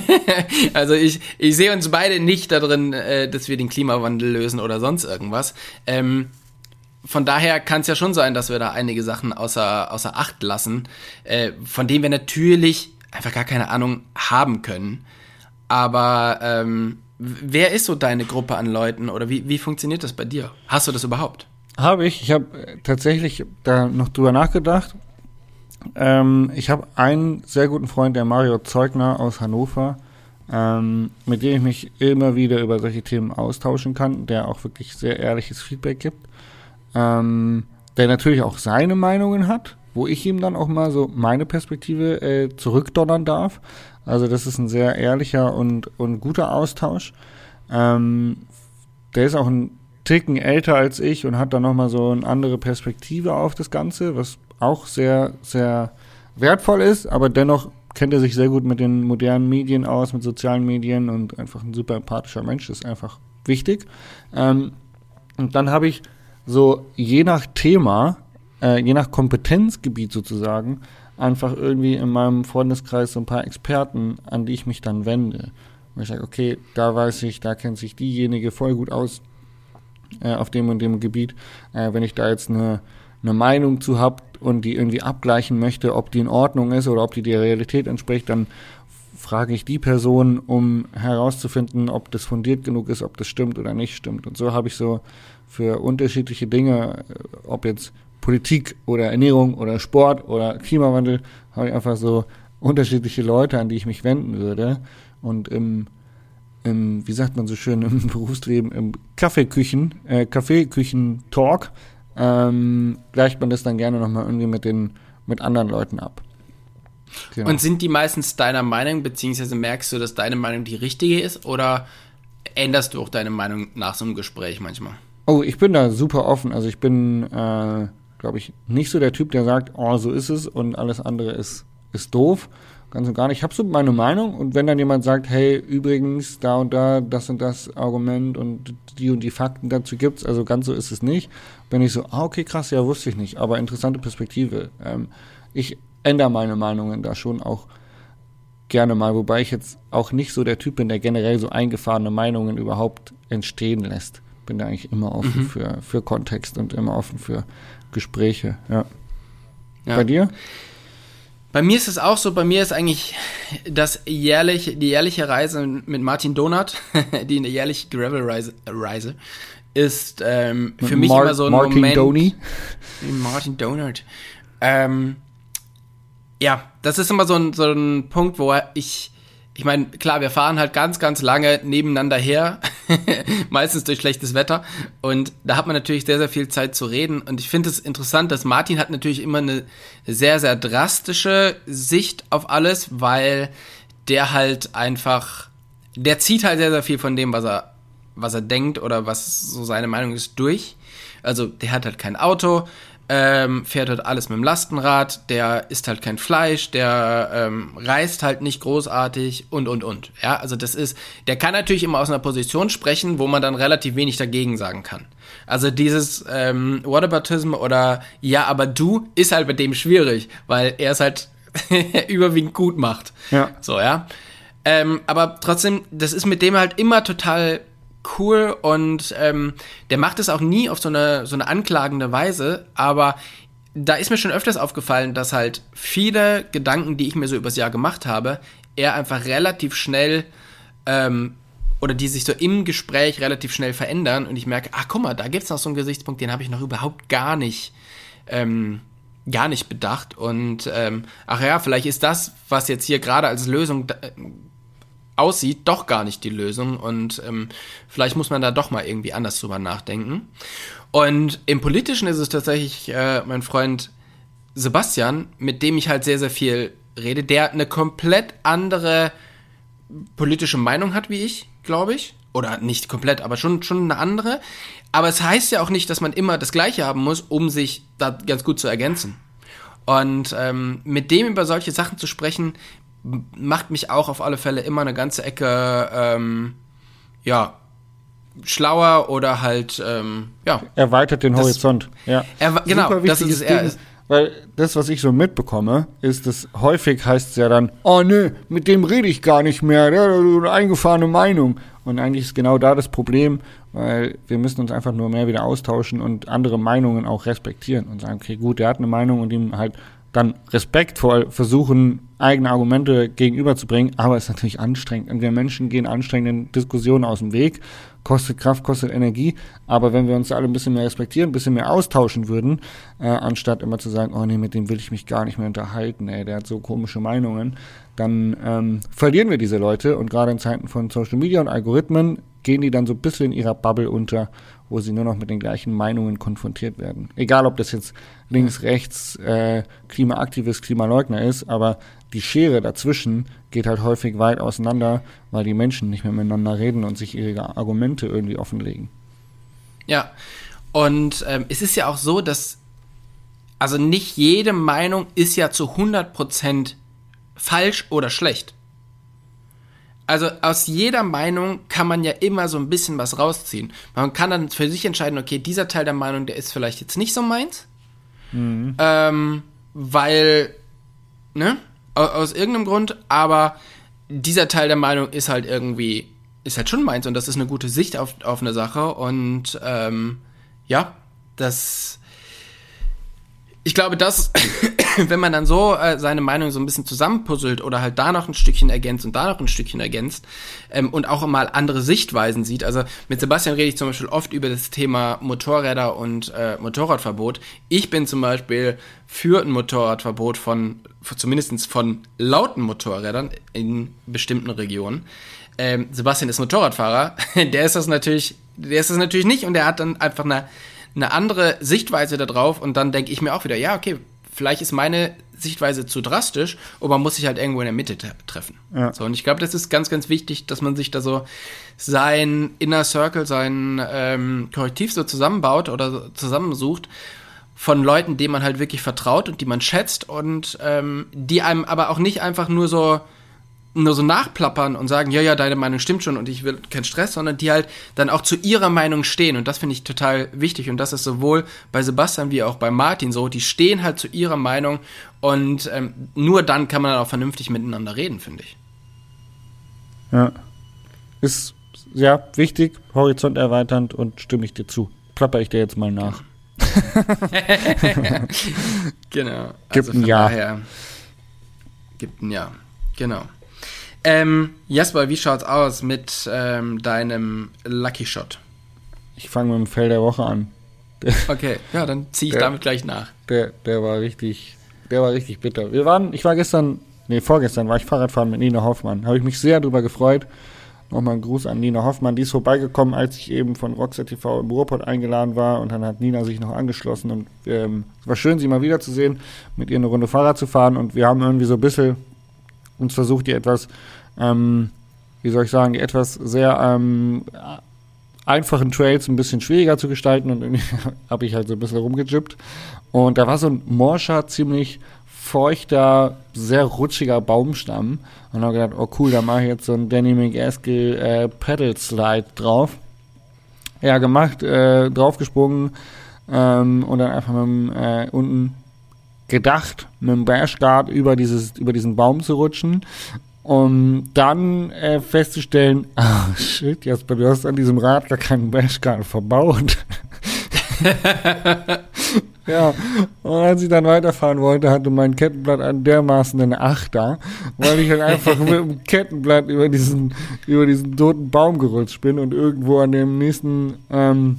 also ich, ich sehe uns beide nicht darin, äh, dass wir den Klimawandel lösen oder sonst irgendwas. Ähm, von daher kann es ja schon sein, dass wir da einige Sachen außer, außer Acht lassen, äh, von denen wir natürlich einfach gar keine Ahnung haben können. Aber ähm, wer ist so deine Gruppe an Leuten oder wie, wie funktioniert das bei dir? Hast du das überhaupt? Habe ich. Ich habe tatsächlich da noch drüber nachgedacht ähm, ich habe einen sehr guten Freund, der Mario Zeugner aus Hannover, ähm, mit dem ich mich immer wieder über solche Themen austauschen kann, der auch wirklich sehr ehrliches Feedback gibt, ähm, der natürlich auch seine Meinungen hat, wo ich ihm dann auch mal so meine Perspektive äh, zurückdonnern darf. Also das ist ein sehr ehrlicher und, und guter Austausch. Ähm, der ist auch ein Ticken älter als ich und hat dann nochmal so eine andere Perspektive auf das Ganze, was auch sehr, sehr wertvoll ist, aber dennoch kennt er sich sehr gut mit den modernen Medien aus, mit sozialen Medien und einfach ein super empathischer Mensch, ist einfach wichtig. Ähm, und dann habe ich so je nach Thema, äh, je nach Kompetenzgebiet sozusagen, einfach irgendwie in meinem Freundeskreis so ein paar Experten, an die ich mich dann wende. Und ich sage, okay, da weiß ich, da kennt sich diejenige voll gut aus äh, auf dem und dem Gebiet. Äh, wenn ich da jetzt eine, eine Meinung zu habe und die irgendwie abgleichen möchte, ob die in Ordnung ist oder ob die der Realität entspricht, dann frage ich die Person, um herauszufinden, ob das fundiert genug ist, ob das stimmt oder nicht stimmt. Und so habe ich so für unterschiedliche Dinge, äh, ob jetzt Politik oder Ernährung oder Sport oder Klimawandel, habe ich einfach so unterschiedliche Leute, an die ich mich wenden würde. Und im im, wie sagt man so schön, im Berufsleben, im Kaffeeküchen, äh, Kaffeeküchen-Talk, ähm, gleicht man das dann gerne nochmal irgendwie mit den, mit anderen Leuten ab. Genau. Und sind die meistens deiner Meinung, beziehungsweise merkst du, dass deine Meinung die richtige ist, oder änderst du auch deine Meinung nach so einem Gespräch manchmal? Oh, ich bin da super offen. Also ich bin, äh, glaube ich, nicht so der Typ, der sagt, oh, so ist es und alles andere ist, ist doof. Ganz und gar nicht. Ich habe so meine Meinung und wenn dann jemand sagt, hey, übrigens, da und da, das und das Argument und die und die Fakten dazu gibt's, also ganz so ist es nicht, bin ich so, ah, okay, krass, ja, wusste ich nicht, aber interessante Perspektive. Ähm, ich ändere meine Meinungen da schon auch gerne mal, wobei ich jetzt auch nicht so der Typ bin, der generell so eingefahrene Meinungen überhaupt entstehen lässt. Bin da eigentlich immer offen mhm. für, für Kontext und immer offen für Gespräche, ja. ja. Bei dir? Bei mir ist es auch so, bei mir ist eigentlich das jährlich, die jährliche Reise mit Martin Donat, die eine jährliche Gravel-Reise Reise, ist ähm, für mich Mar immer so ein Martin Moment. Doney. Martin Donat. Ähm, ja, das ist immer so ein, so ein Punkt, wo ich ich meine, klar, wir fahren halt ganz, ganz lange nebeneinander her, meistens durch schlechtes Wetter. Und da hat man natürlich sehr, sehr viel Zeit zu reden. Und ich finde es interessant, dass Martin hat natürlich immer eine sehr, sehr drastische Sicht auf alles, weil der halt einfach, der zieht halt sehr, sehr viel von dem, was er, was er denkt oder was so seine Meinung ist, durch. Also der hat halt kein Auto, ähm, fährt halt alles mit dem Lastenrad, der isst halt kein Fleisch, der ähm, reist halt nicht großartig und und und. Ja, also das ist, der kann natürlich immer aus einer Position sprechen, wo man dann relativ wenig dagegen sagen kann. Also dieses ähm, Whataboutism oder ja, aber du ist halt mit dem schwierig, weil er es halt überwiegend gut macht. Ja. So, ja. Ähm, aber trotzdem, das ist mit dem halt immer total cool und ähm, der macht es auch nie auf so eine, so eine anklagende Weise, aber da ist mir schon öfters aufgefallen, dass halt viele Gedanken, die ich mir so übers Jahr gemacht habe, er einfach relativ schnell ähm, oder die sich so im Gespräch relativ schnell verändern und ich merke, ach guck mal, da gibt's noch so einen Gesichtspunkt, den habe ich noch überhaupt gar nicht, ähm, gar nicht bedacht und ähm, ach ja, vielleicht ist das, was jetzt hier gerade als Lösung aussieht, doch gar nicht die Lösung und ähm, vielleicht muss man da doch mal irgendwie anders drüber nachdenken. Und im Politischen ist es tatsächlich äh, mein Freund Sebastian, mit dem ich halt sehr, sehr viel rede, der eine komplett andere politische Meinung hat wie ich, glaube ich. Oder nicht komplett, aber schon, schon eine andere. Aber es heißt ja auch nicht, dass man immer das Gleiche haben muss, um sich da ganz gut zu ergänzen. Und ähm, mit dem über solche Sachen zu sprechen, macht mich auch auf alle Fälle immer eine ganze Ecke, ähm, ja, schlauer oder halt, ähm, ja. Erweitert den Horizont, ja. Er, genau, das ist es. Er ist, weil das, was ich so mitbekomme, ist, dass häufig heißt es ja dann, oh ne, mit dem rede ich gar nicht mehr, der hat eine eingefahrene Meinung. Und eigentlich ist genau da das Problem, weil wir müssen uns einfach nur mehr wieder austauschen und andere Meinungen auch respektieren und sagen, okay, gut, der hat eine Meinung und ihm halt dann respektvoll versuchen, eigene Argumente gegenüberzubringen, aber es ist natürlich anstrengend. Und wir Menschen gehen anstrengenden Diskussionen aus dem Weg, kostet Kraft, kostet Energie, aber wenn wir uns alle ein bisschen mehr respektieren, ein bisschen mehr austauschen würden, äh, anstatt immer zu sagen, oh nee, mit dem will ich mich gar nicht mehr unterhalten, ey, der hat so komische Meinungen, dann ähm, verlieren wir diese Leute. Und gerade in Zeiten von Social Media und Algorithmen gehen die dann so ein bisschen in ihrer Bubble unter wo sie nur noch mit den gleichen Meinungen konfrontiert werden. Egal, ob das jetzt links, rechts, äh, Klimaaktivist, Klimaleugner ist, aber die Schere dazwischen geht halt häufig weit auseinander, weil die Menschen nicht mehr miteinander reden und sich ihre Argumente irgendwie offenlegen. Ja, und ähm, es ist ja auch so, dass also nicht jede Meinung ist ja zu 100% falsch oder schlecht also aus jeder Meinung kann man ja immer so ein bisschen was rausziehen. Man kann dann für sich entscheiden, okay, dieser Teil der Meinung, der ist vielleicht jetzt nicht so meins. Mhm. Ähm, weil, ne, aus, aus irgendeinem Grund, aber dieser Teil der Meinung ist halt irgendwie, ist halt schon meins und das ist eine gute Sicht auf, auf eine Sache und ähm, ja, das ich glaube, dass, wenn man dann so äh, seine Meinung so ein bisschen zusammenpuzzelt oder halt da noch ein Stückchen ergänzt und da noch ein Stückchen ergänzt ähm, und auch mal andere Sichtweisen sieht. Also mit Sebastian rede ich zum Beispiel oft über das Thema Motorräder und äh, Motorradverbot. Ich bin zum Beispiel für ein Motorradverbot von, zumindest von lauten Motorrädern in bestimmten Regionen. Ähm, Sebastian ist Motorradfahrer, der ist das natürlich, der ist das natürlich nicht und der hat dann einfach eine eine andere Sichtweise darauf und dann denke ich mir auch wieder, ja, okay, vielleicht ist meine Sichtweise zu drastisch und man muss sich halt irgendwo in der Mitte treffen. Ja. So, und ich glaube, das ist ganz, ganz wichtig, dass man sich da so sein Inner Circle, sein ähm, Korrektiv so zusammenbaut oder zusammensucht von Leuten, denen man halt wirklich vertraut und die man schätzt und ähm, die einem aber auch nicht einfach nur so nur so nachplappern und sagen, ja, ja, deine Meinung stimmt schon und ich will keinen Stress, sondern die halt dann auch zu ihrer Meinung stehen. Und das finde ich total wichtig. Und das ist sowohl bei Sebastian wie auch bei Martin so. Die stehen halt zu ihrer Meinung und ähm, nur dann kann man dann auch vernünftig miteinander reden, finde ich. Ja. Ist ja wichtig, horizont erweiternd und stimme ich dir zu. Plapper ich dir jetzt mal nach. genau. Gibt also ein Ja. Daher, gibt ein Ja. Genau. Ähm, Jasper, wie schaut's aus mit ähm, deinem Lucky Shot? Ich fange mit dem Fell der Woche an. Der, okay, ja, dann ziehe ich der, damit gleich nach. Der, der war richtig, der war richtig bitter. Wir waren, ich war gestern, nee, vorgestern war ich Fahrradfahren mit Nina Hoffmann. Habe ich mich sehr darüber gefreut. Nochmal ein Gruß an Nina Hoffmann. Die ist vorbeigekommen, als ich eben von Rockstar TV im Ruhrpott eingeladen war. Und dann hat Nina sich noch angeschlossen. Und ähm, es war schön, sie mal wiederzusehen, mit ihr eine Runde Fahrrad zu fahren. Und wir haben irgendwie so ein bisschen uns versucht, die etwas, ähm, wie soll ich sagen, etwas sehr ähm, einfachen Trails ein bisschen schwieriger zu gestalten und irgendwie habe ich halt so ein bisschen rumgejippt. Und da war so ein morscher, ziemlich feuchter, sehr rutschiger Baumstamm. Und habe gedacht, oh cool, da mache ich jetzt so ein Danny McAskill äh, Pedal Slide drauf. Ja, gemacht, äh, draufgesprungen ähm, und dann einfach mit dem, äh, unten gedacht, mit dem Bashguard über, dieses, über diesen Baum zu rutschen. Um dann äh, festzustellen, ah shit, Jasper, du hast an diesem Rad gar keinen Bashguard verbaut. ja, und als ich dann weiterfahren wollte, hatte mein Kettenblatt einen dermaßen einen Achter, weil ich dann einfach mit dem Kettenblatt über diesen, über diesen toten Baum gerutscht bin und irgendwo an dem nächsten, ähm,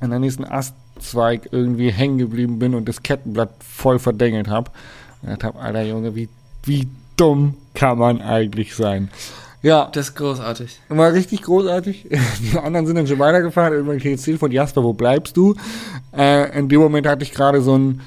an der nächsten Astzweig irgendwie hängen geblieben bin und das Kettenblatt voll verdengelt habe. Und ich hab, alter Junge, wie, wie dumm kann man eigentlich sein? Ja, Das ist großartig. war richtig großartig. Die anderen sind dann schon weitergefahren. Irgendwann krieg ich das Telefon, Jasper, wo bleibst du? Äh, in dem Moment hatte ich gerade so einen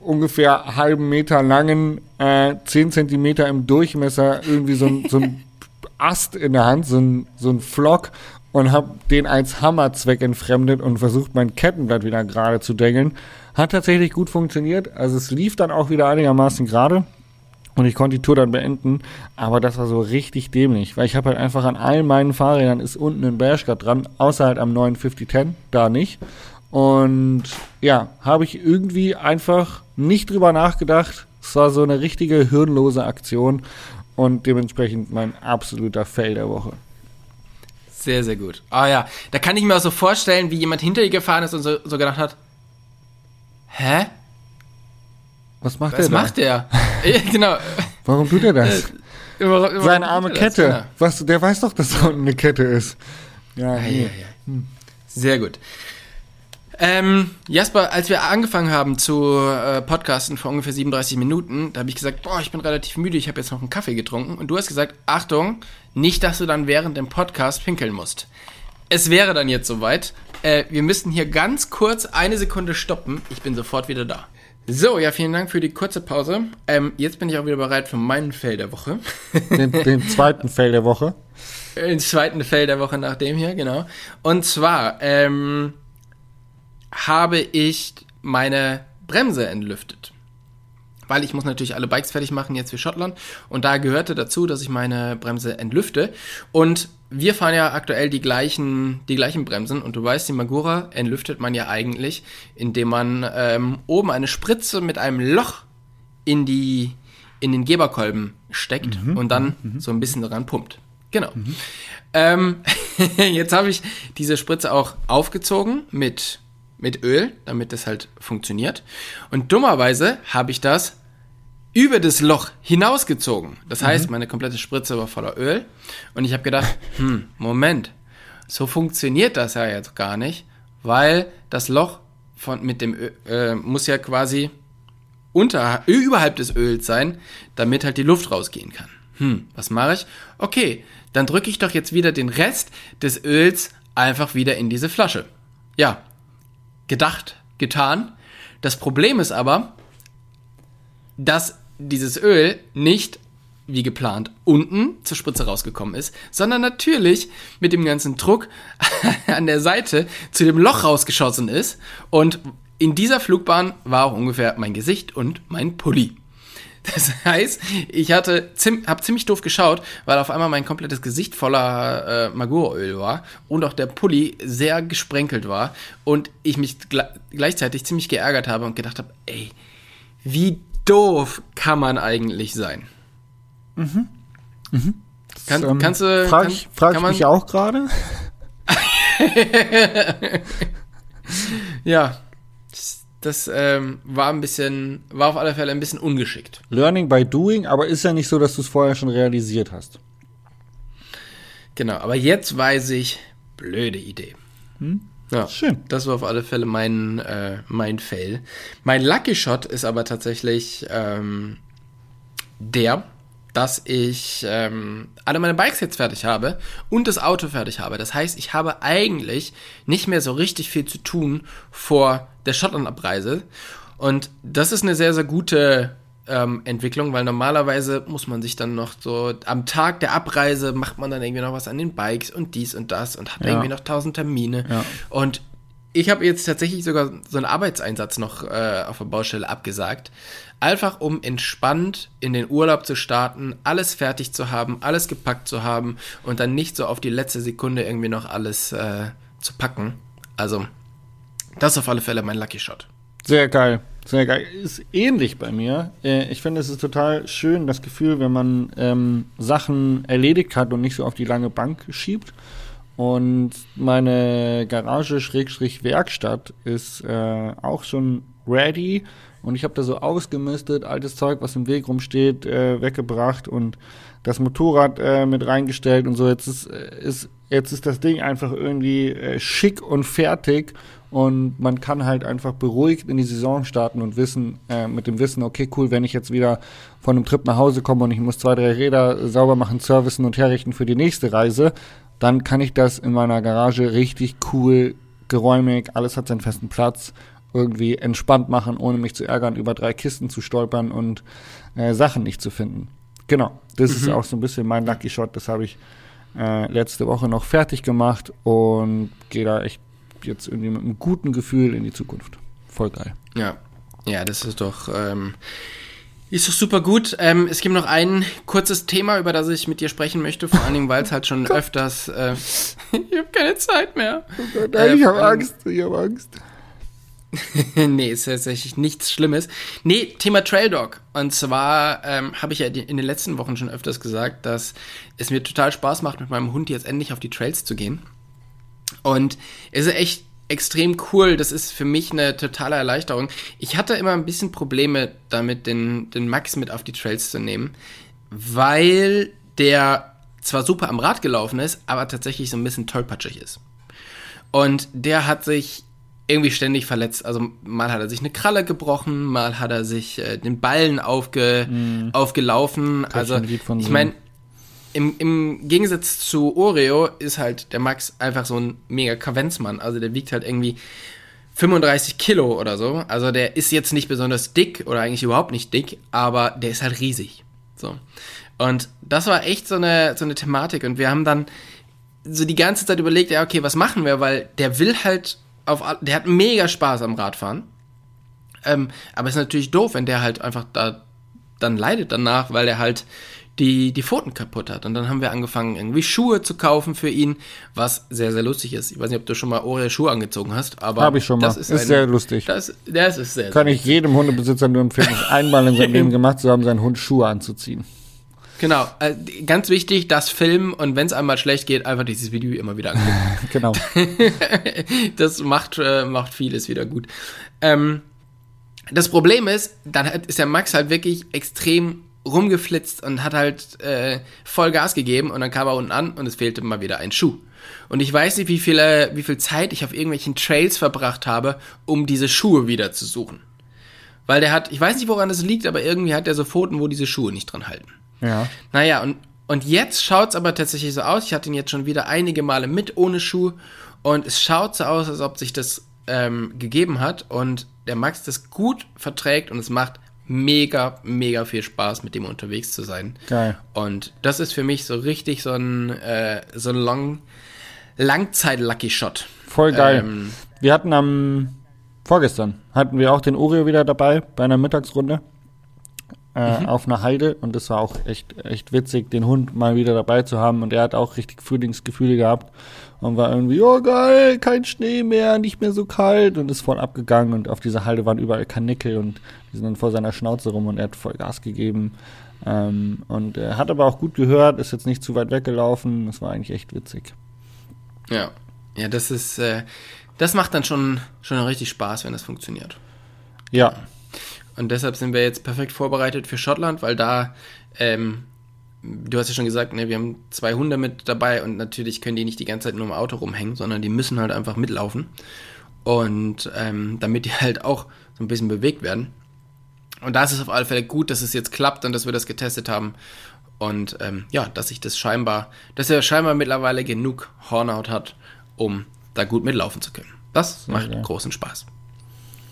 ungefähr halben Meter langen, äh, 10 Zentimeter im Durchmesser, irgendwie so ein, so ein Ast in der Hand, so ein, so ein Flock und habe den als Hammerzweck entfremdet und versucht, mein Kettenblatt wieder gerade zu dengeln. Hat tatsächlich gut funktioniert. Also es lief dann auch wieder einigermaßen gerade. Und ich konnte die Tour dann beenden, aber das war so richtig dämlich, weil ich habe halt einfach an all meinen Fahrrädern ist unten ein Bashguard dran, außer halt am neuen 5010, da nicht. Und ja, habe ich irgendwie einfach nicht drüber nachgedacht. Es war so eine richtige hirnlose Aktion und dementsprechend mein absoluter Fail der Woche. Sehr, sehr gut. Ah ja, da kann ich mir auch so vorstellen, wie jemand hinter dir gefahren ist und so, so gedacht hat, hä? Was macht Was er da? macht der? ja, genau. Warum tut er das? Warum- warum Seine tut arme er das? Kette. Genau. Was, der weiß doch, dass da unten eine Kette ist. Ja, Ja, nee. ja, ja. Sehr gut. Ähm, Jasper, als wir angefangen haben zu äh, podcasten vor ungefähr 37 Minuten, da habe ich gesagt, boah, ich bin relativ müde, ich habe jetzt noch einen Kaffee getrunken. Und du hast gesagt, Achtung, nicht, dass du dann während dem Podcast pinkeln musst. Es wäre dann jetzt soweit. Äh, wir müssten hier ganz kurz eine Sekunde stoppen. Ich bin sofort wieder da. So, ja, vielen Dank für die kurze Pause. Ähm, jetzt bin ich auch wieder bereit für meinen Fail der Woche. Den, den zweiten Fail der Woche. Den zweiten Fail der Woche nach dem hier, genau. Und zwar ähm, habe ich meine Bremse entlüftet. Weil ich muss natürlich alle Bikes fertig machen jetzt für Schottland. Und da gehörte dazu, dass ich meine Bremse entlüfte. Und wir fahren ja aktuell die gleichen, die gleichen Bremsen. Und du weißt, die Magura entlüftet man ja eigentlich, indem man ähm, oben eine Spritze mit einem Loch in die in den Geberkolben steckt und dann so ein bisschen daran pumpt. Genau. Ähm, jetzt habe ich diese Spritze auch aufgezogen mit, mit Öl, damit das halt funktioniert. Und dummerweise habe ich das über das Loch hinausgezogen. Das heißt, meine komplette Spritze war voller Öl. Und ich habe gedacht, hm, Moment, so funktioniert das ja jetzt gar nicht, weil das Loch von, mit dem Öl, äh, muss ja quasi unter, überhalb des Öls sein, damit halt die Luft rausgehen kann. Hm, was mache ich? Okay, dann drücke ich doch jetzt wieder den Rest des Öls einfach wieder in diese Flasche. Ja, gedacht, getan. Das Problem ist aber, dass dieses Öl nicht wie geplant unten zur Spritze rausgekommen ist, sondern natürlich mit dem ganzen Druck an der Seite zu dem Loch rausgeschossen ist und in dieser Flugbahn war auch ungefähr mein Gesicht und mein Pulli. Das heißt, ich hatte zim habe ziemlich doof geschaut, weil auf einmal mein komplettes Gesicht voller äh, Maguröl war und auch der Pulli sehr gesprenkelt war und ich mich gle gleichzeitig ziemlich geärgert habe und gedacht habe, ey, wie doof kann man eigentlich sein? Kann, Ähm, kannst du frag kann, ich, frag kann ich mich auch gerade. Ja, das ähm, war ein bisschen, war auf alle Fälle ein bisschen ungeschickt. Learning by doing, aber ist ja nicht so, dass du es vorher schon realisiert hast. Genau, aber jetzt weiß ich, blöde Idee. Ja, Schön. Das war auf alle Fälle mein, äh, mein Fail. Mein Lucky Shot ist aber tatsächlich ähm, der, dass ich ähm, alle meine Bikes jetzt fertig habe und das Auto fertig habe. Das heißt, ich habe eigentlich nicht mehr so richtig viel zu tun vor der Schottland-Abreise. Und das ist eine sehr, sehr gute ähm, Entwicklung, weil normalerweise muss man sich dann noch so am Tag der Abreise macht man dann irgendwie noch was an den Bikes und dies und das und hat Ja. irgendwie noch tausend Termine. Ja. Und ich habe jetzt tatsächlich sogar so einen Arbeitseinsatz noch äh, auf der Baustelle abgesagt. Einfach um entspannt in den Urlaub zu starten, alles fertig zu haben, alles gepackt zu haben und dann nicht so auf die letzte Sekunde irgendwie noch alles äh, zu packen. Also, das ist auf alle Fälle mein Lucky Shot. Sehr geil. Sehr geil. Ist ähnlich bei mir. Äh, Ich finde, es ist total schön, das Gefühl, wenn man ähm, Sachen erledigt hat und nicht so auf die lange Bank schiebt. Und meine Garage-Werkstatt ist äh, auch schon ready. Und ich habe da so ausgemistet, altes Zeug, was im Weg rumsteht, äh, weggebracht und das Motorrad äh, mit reingestellt und so. Jetzt ist, äh, ist, jetzt ist das Ding einfach irgendwie äh, schick und fertig. Und man kann halt einfach beruhigt in die Saison starten und wissen, äh, mit dem Wissen, okay, cool, wenn ich jetzt wieder von einem Trip nach Hause komme und ich muss zwei, drei Räder sauber machen, servicen und herrichten für die nächste Reise, dann kann ich das in meiner Garage richtig cool, geräumig, alles hat seinen festen Platz, irgendwie entspannt machen, ohne mich zu ärgern, über drei Kisten zu stolpern und äh, Sachen nicht zu finden. Genau, das ist auch so ein bisschen mein Lucky Shot, das habe ich äh, letzte Woche noch fertig gemacht und gehe da echt jetzt irgendwie mit einem guten Gefühl in die Zukunft. Voll geil. Ja, ja, das ist doch, ähm, ist doch super gut. Ähm, es gibt noch ein kurzes Thema, über das ich mit dir sprechen möchte, vor allen Dingen, weil es halt schon öfters, äh, ich habe keine Zeit mehr. Nein, ich Äh, habe ähm, Angst, ich habe Angst. nee, ist tatsächlich nichts Schlimmes. Nee, Thema Trail Dog. Und zwar ähm, habe ich ja in den letzten Wochen schon öfters gesagt, dass es mir total Spaß macht, mit meinem Hund jetzt endlich auf die Trails zu gehen. Und es ist echt extrem cool. Das ist für mich eine totale Erleichterung. Ich hatte immer ein bisschen Probleme damit, den, den Max mit auf die Trails zu nehmen, weil der zwar super am Rad gelaufen ist, aber tatsächlich so ein bisschen tollpatschig ist. Und der hat sich irgendwie ständig verletzt. Also mal hat er sich eine Kralle gebrochen, mal hat er sich äh, den Ballen aufge, aufgelaufen. Also ich meine, im, im Gegensatz zu Oreo ist halt der Max einfach so ein mega Kavenzmann. Also der wiegt halt irgendwie 35 Kilo oder so. Also der ist jetzt nicht besonders dick oder eigentlich überhaupt nicht dick, aber der ist halt riesig. So. Und das war echt so eine, so eine Thematik. Und wir haben dann so die ganze Zeit überlegt, ja, okay, was machen wir? Weil der will halt auf, der hat mega Spaß am Radfahren. Ähm, aber es ist natürlich doof, wenn der halt einfach da dann leidet danach, weil er halt die, die Pfoten kaputt hat. Und dann haben wir angefangen, irgendwie Schuhe zu kaufen für ihn, was sehr, sehr lustig ist. Ich weiß nicht, ob du schon mal Oreo Schuhe angezogen hast, aber. Habe ich schon mal. Das Ist, ist, ein- sehr lustig. Das, das ist sehr, Kann sehr ich jedem Hundebesitzer nur empfehlen, einmal in seinem Leben gemacht zu haben, seinen Hund Schuhe anzuziehen. Genau. Äh, ganz wichtig, das Filmen und wenn es einmal schlecht geht, einfach dieses Video immer wieder angucken. Genau. das macht, äh, macht vieles wieder gut. Ähm, das Problem ist, dann ist der Max halt wirklich extrem rumgeflitzt und hat halt äh, voll Gas gegeben und dann kam er unten an und es fehlte mal wieder ein Schuh. Und ich weiß nicht, wie, viele, wie viel Zeit ich auf irgendwelchen Trails verbracht habe, um diese Schuhe wieder zu suchen. Weil der hat, ich weiß nicht, woran das liegt, aber irgendwie hat er so Pfoten, wo diese Schuhe nicht dran halten. Ja. Naja, und, und jetzt schaut's aber tatsächlich so aus. Ich hatte ihn jetzt schon wieder einige Male mit ohne Schuh. Und es schaut so aus, als ob sich das ähm, gegeben hat. Und der Max das gut verträgt. Und es macht mega, mega viel Spaß, mit dem unterwegs zu sein. Geil. Und das ist für mich so richtig so ein, äh, so ein Long, Langzeit-Lucky-Shot. Voll geil. Ähm, wir hatten am vorgestern hatten wir auch den Oreo wieder dabei bei einer Mittagsrunde äh, Mhm. auf einer Heide und das war auch echt echt witzig, den Hund mal wieder dabei zu haben und er hat auch richtig Frühlingsgefühle gehabt und war irgendwie oh geil, kein Schnee mehr, nicht mehr so kalt und ist voll abgegangen und auf dieser Halde waren überall Kanickel und die sind dann vor seiner Schnauze rum und er hat voll Gas gegeben. Ähm, und er hat aber auch gut gehört, ist jetzt nicht zu weit weggelaufen. Das war eigentlich echt witzig. Ja, ja, das ist, äh, das macht dann schon, schon richtig Spaß, wenn das funktioniert. Ja, Und deshalb sind wir jetzt perfekt vorbereitet für Schottland, weil da, ähm, du hast ja schon gesagt, ne, wir haben zwei Hunde mit dabei und natürlich können die nicht die ganze Zeit nur im Auto rumhängen, sondern die müssen halt einfach mitlaufen. Und ähm, damit die halt auch so ein bisschen bewegt werden. Und da ist es auf alle Fälle gut, dass es jetzt klappt und dass wir das getestet haben. Und ähm, ja, dass sich das scheinbar, dass er scheinbar mittlerweile genug Hornhaut hat, um da gut mitlaufen zu können. Das macht geil. großen Spaß.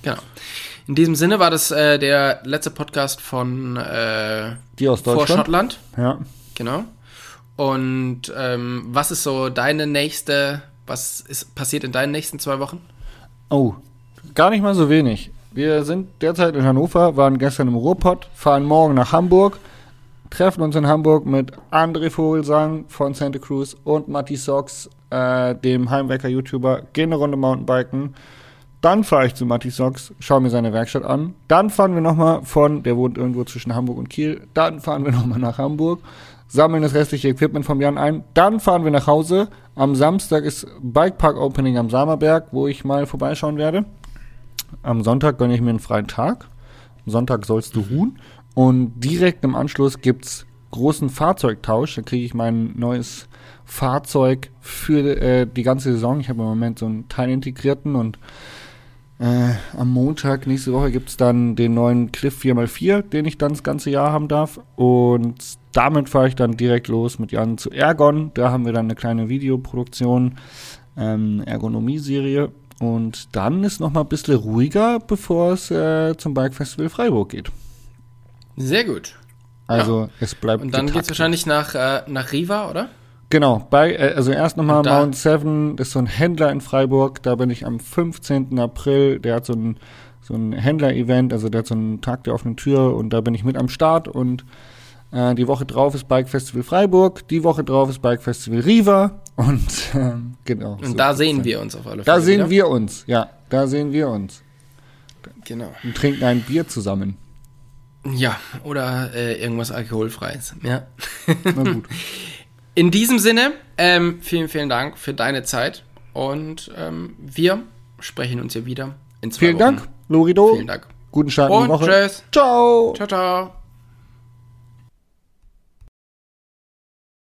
Genau. In diesem Sinne war das äh, der letzte Podcast von äh, die aus vor Deutschland. Schottland. Ja. Genau. Und ähm, was ist so deine nächste, was ist passiert in deinen nächsten zwei Wochen? Oh, gar nicht mal so wenig. Wir sind derzeit in Hannover, waren gestern im Ruhrpott, fahren morgen nach Hamburg, treffen uns in Hamburg mit André Vogelsang von Santa Cruz und Matti Socks, äh, dem Heimwecker-YouTuber, gehen eine Runde Mountainbiken, Dann fahre ich zu Matti Socks, schaue mir seine Werkstatt an. Dann fahren wir nochmal von, der wohnt irgendwo zwischen Hamburg und Kiel. Dann fahren wir nochmal nach Hamburg, sammeln das restliche Equipment vom Jan ein. Dann fahren wir nach Hause. Am Samstag ist Bikepark Opening am Samerberg, wo ich mal vorbeischauen werde. Am Sonntag gönne ich mir einen freien Tag. Am Sonntag sollst du ruhen. Und direkt im Anschluss gibt's großen Fahrzeugtausch. Da kriege ich mein neues Fahrzeug für äh, die ganze Saison. Ich habe im Moment so einen teilintegrierten und äh, am Montag nächste Woche gibt's dann den neuen Cliff 4x4, den ich dann das ganze Jahr haben darf. Und damit fahre ich dann direkt los mit Jan zu Ergon. Da haben wir dann eine kleine Videoproduktion, ähm, Ergonomie-Serie. Und dann ist noch mal ein bisschen ruhiger, bevor es äh, zum Bike Festival Freiburg geht. Sehr gut. Also es bleibt Und dann geht's getaktet. wahrscheinlich nach, äh, nach Riva, oder? Genau, bei, äh, also erst nochmal Mount Seven, das ist so ein Händler in Freiburg, da bin ich am 15. April, der hat so ein, so ein Händler-Event, also der hat so einen Tag der offenen Tür und da bin ich mit am Start und äh, die Woche drauf ist Bike Festival Freiburg, die Woche drauf ist Bike Festival Riva und ähm, genau. Und da sehen wir uns auf alle Fälle. Da sehen wieder. wir uns, ja, da sehen wir uns Genau. und trinken ein Bier zusammen. Ja, oder äh, irgendwas Alkoholfreies. Ja. Na gut. In diesem Sinne, ähm, vielen, vielen Dank für deine Zeit. Und ähm, wir sprechen uns ja wieder in zwei Vielen Wochen. Dank, Lorido. Vielen Dank. Guten Start in Und die Woche. tschüss. Ciao. Ciao, ciao.